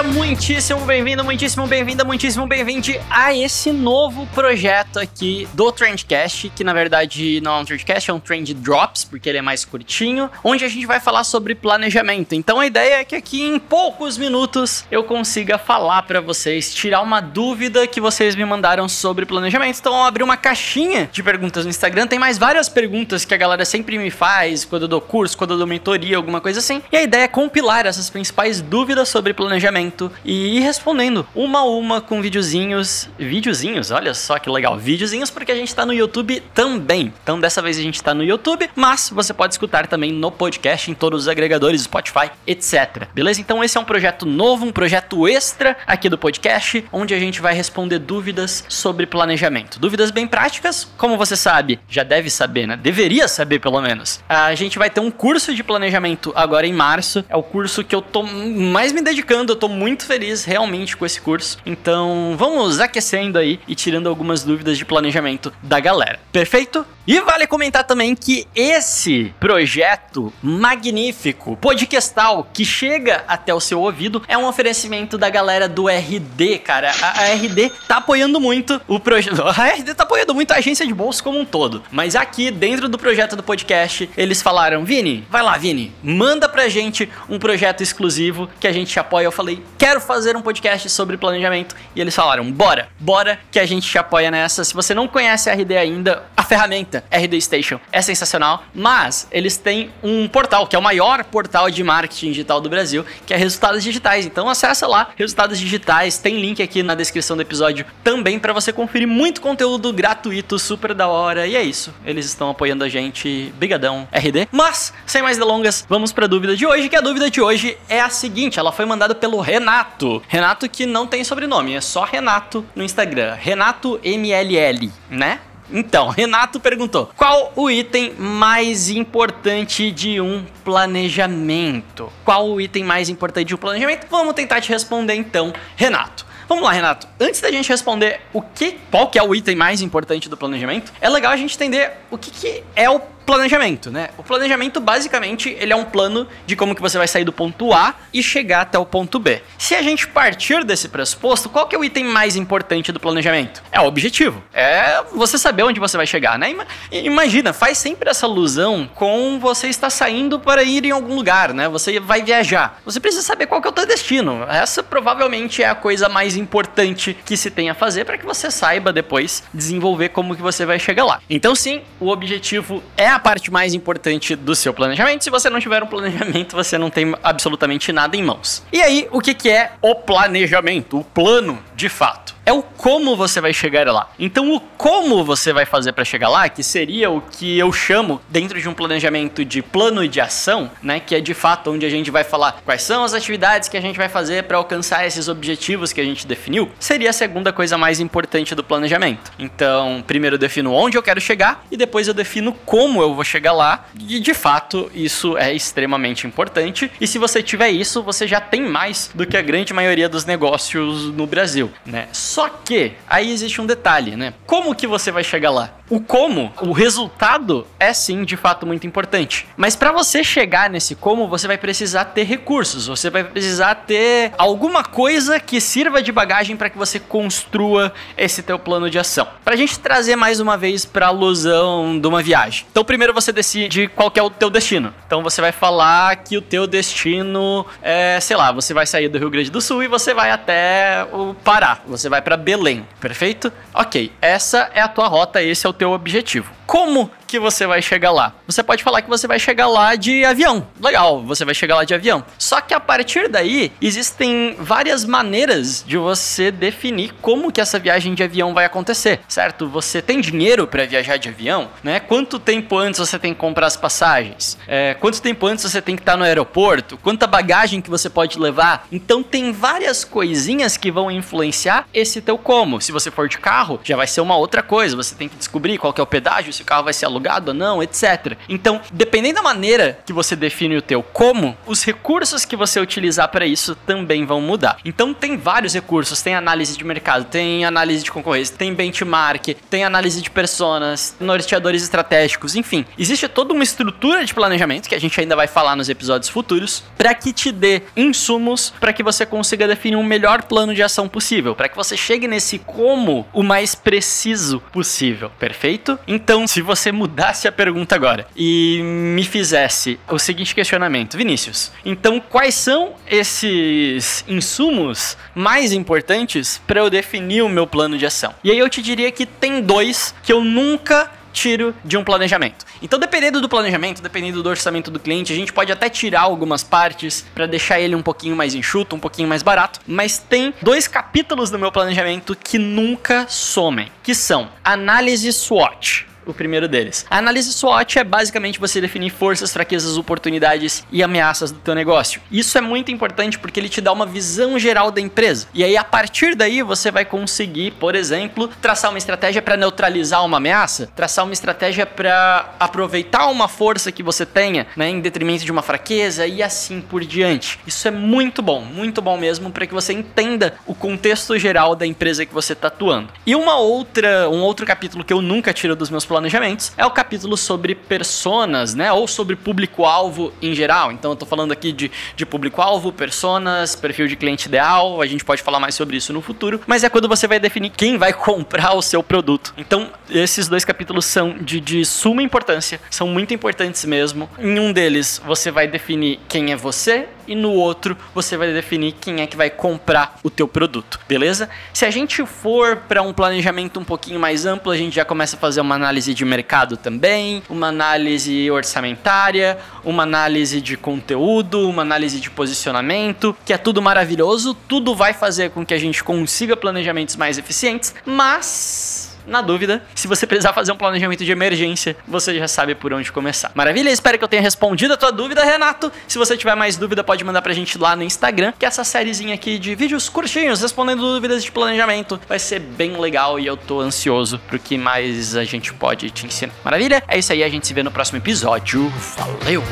Seja muitíssimo bem-vindo, muitíssimo bem-vinda, muitíssimo bem-vinde a esse novo projeto aqui do Trendcast, que na verdade não é um Trendcast, é um Trend Drops, porque ele é mais curtinho, onde a gente vai falar sobre planejamento. Então a ideia é que aqui em poucos minutos eu consiga falar para vocês, tirar uma dúvida que vocês me mandaram sobre planejamento. Então eu abri uma caixinha de perguntas no Instagram, tem mais várias perguntas que a galera sempre me faz quando eu dou curso, quando eu dou mentoria, alguma coisa assim. E a ideia é compilar essas principais dúvidas sobre planejamento e ir respondendo uma a uma com videozinhos. Videozinhos, olha só que legal. Videozinhos porque a gente tá no YouTube também. Então dessa vez a gente tá no YouTube, mas você pode escutar também no podcast, em todos os agregadores, Spotify, etc. Beleza? Então esse é um projeto novo, um projeto extra aqui do podcast, onde a gente vai responder dúvidas sobre planejamento. Dúvidas bem práticas, como você sabe, já deve saber, né? Deveria saber pelo menos. A gente vai ter um curso de planejamento agora em março. É o curso que eu tô mais me dedicando, eu tô muito feliz realmente com esse curso. Então, vamos aquecendo aí e tirando algumas dúvidas de planejamento da galera. Perfeito? E vale comentar também que esse projeto magnífico, podcastal, que chega até o seu ouvido, é um oferecimento da galera do RD, cara. A, a RD tá apoiando muito o projeto. A RD tá apoiando muito a agência de bolsa como um todo. Mas aqui, dentro do projeto do podcast, eles falaram: Vini, vai lá, Vini, manda pra gente um projeto exclusivo que a gente apoia. Eu falei, quero fazer um podcast sobre planejamento. E eles falaram, bora, bora que a gente te apoia nessa. Se você não conhece a RD ainda, a ferramenta RD Station é sensacional, mas eles têm um portal, que é o maior portal de marketing digital do Brasil, que é Resultados Digitais. Então acessa lá, Resultados Digitais, tem link aqui na descrição do episódio também para você conferir muito conteúdo gratuito, super da hora. E é isso, eles estão apoiando a gente. Brigadão, RD. Mas, sem mais delongas, vamos para a dúvida de hoje, que a dúvida de hoje é a seguinte, ela foi mandada pelo Renato. Renato que não tem sobrenome, é só Renato no Instagram. Renato MLL, né? Então, Renato perguntou: qual o item mais importante de um planejamento? Qual o item mais importante de um planejamento? Vamos tentar te responder então, Renato. Vamos lá, Renato. Antes da gente responder o que, qual que é o item mais importante do planejamento, é legal a gente entender o que, que é o planejamento, né? O planejamento basicamente ele é um plano de como que você vai sair do ponto A e chegar até o ponto B. Se a gente partir desse pressuposto, qual que é o item mais importante do planejamento? É o objetivo. É você saber onde você vai chegar, né? Imagina, faz sempre essa alusão com você estar saindo para ir em algum lugar, né? Você vai viajar. Você precisa saber qual que é o teu destino. Essa provavelmente é a coisa mais importante que se tem a fazer para que você saiba depois desenvolver como que você vai chegar lá. Então sim, o objetivo é a parte mais importante do seu planejamento. Se você não tiver um planejamento, você não tem absolutamente nada em mãos. E aí, o que, que é o planejamento? O plano, de fato é o como você vai chegar lá. Então, o como você vai fazer para chegar lá, que seria o que eu chamo dentro de um planejamento de plano de ação, né, que é de fato onde a gente vai falar quais são as atividades que a gente vai fazer para alcançar esses objetivos que a gente definiu, seria a segunda coisa mais importante do planejamento. Então, primeiro eu defino onde eu quero chegar e depois eu defino como eu vou chegar lá. E de fato, isso é extremamente importante. E se você tiver isso, você já tem mais do que a grande maioria dos negócios no Brasil, né? Só que aí existe um detalhe, né? Como que você vai chegar lá? O como, o resultado é sim de fato muito importante. Mas para você chegar nesse como, você vai precisar ter recursos, você vai precisar ter alguma coisa que sirva de bagagem para que você construa esse teu plano de ação. Pra gente trazer mais uma vez para alusão de uma viagem. Então primeiro você decide qual é o teu destino. Então você vai falar que o teu destino é, sei lá, você vai sair do Rio Grande do Sul e você vai até o Pará. Você vai para Belém, perfeito? Ok, essa é a tua rota, esse é o teu objetivo. Como que você vai chegar lá? Você pode falar que você vai chegar lá de avião. Legal, você vai chegar lá de avião. Só que a partir daí, existem várias maneiras de você definir como que essa viagem de avião vai acontecer, certo? Você tem dinheiro para viajar de avião, né? Quanto tempo antes você tem que comprar as passagens? É, quanto tempo antes você tem que estar no aeroporto? Quanta bagagem que você pode levar? Então tem várias coisinhas que vão influenciar esse teu como. Se você for de carro, já vai ser uma outra coisa. Você tem que descobrir qual que é o pedágio se o carro vai ser alugado ou não, etc. Então, dependendo da maneira que você define o teu como, os recursos que você utilizar para isso também vão mudar. Então, tem vários recursos, tem análise de mercado, tem análise de concorrência, tem benchmark, tem análise de personas, norteadores estratégicos, enfim. Existe toda uma estrutura de planejamento que a gente ainda vai falar nos episódios futuros para que te dê insumos para que você consiga definir um melhor plano de ação possível, para que você chegue nesse como o mais preciso possível, perfeito? Então, se você mudasse a pergunta agora e me fizesse o seguinte questionamento, Vinícius, então quais são esses insumos mais importantes para eu definir o meu plano de ação? E aí eu te diria que tem dois que eu nunca tiro de um planejamento. Então, dependendo do planejamento, dependendo do orçamento do cliente, a gente pode até tirar algumas partes para deixar ele um pouquinho mais enxuto, um pouquinho mais barato, mas tem dois capítulos do meu planejamento que nunca somem, que são análise SWOT o primeiro deles. A análise SWOT é basicamente você definir forças, fraquezas, oportunidades e ameaças do teu negócio. Isso é muito importante porque ele te dá uma visão geral da empresa. E aí a partir daí você vai conseguir, por exemplo, traçar uma estratégia para neutralizar uma ameaça, traçar uma estratégia para aproveitar uma força que você tenha, né, em detrimento de uma fraqueza e assim por diante. Isso é muito bom, muito bom mesmo para que você entenda o contexto geral da empresa que você está atuando. E uma outra, um outro capítulo que eu nunca tiro dos meus planejamentos, é o capítulo sobre personas, né? Ou sobre público-alvo em geral. Então eu tô falando aqui de, de público-alvo, personas, perfil de cliente ideal. A gente pode falar mais sobre isso no futuro. Mas é quando você vai definir quem vai comprar o seu produto. Então, esses dois capítulos são de, de suma importância, são muito importantes mesmo. Em um deles, você vai definir quem é você e no outro você vai definir quem é que vai comprar o teu produto, beleza? Se a gente for para um planejamento um pouquinho mais amplo, a gente já começa a fazer uma análise de mercado também, uma análise orçamentária, uma análise de conteúdo, uma análise de posicionamento, que é tudo maravilhoso, tudo vai fazer com que a gente consiga planejamentos mais eficientes, mas na dúvida, se você precisar fazer um planejamento de emergência, você já sabe por onde começar. Maravilha? Espero que eu tenha respondido a tua dúvida, Renato. Se você tiver mais dúvida, pode mandar pra gente lá no Instagram, que essa sériezinha aqui de vídeos curtinhos respondendo dúvidas de planejamento vai ser bem legal e eu tô ansioso pro que mais a gente pode te ensinar. Maravilha? É isso aí, a gente se vê no próximo episódio. Valeu!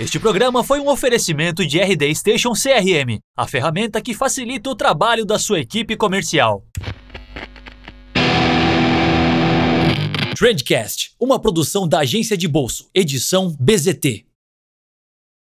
Este programa foi um oferecimento de RD Station CRM, a ferramenta que facilita o trabalho da sua equipe comercial. Trendcast, uma produção da agência de bolso, edição BZT.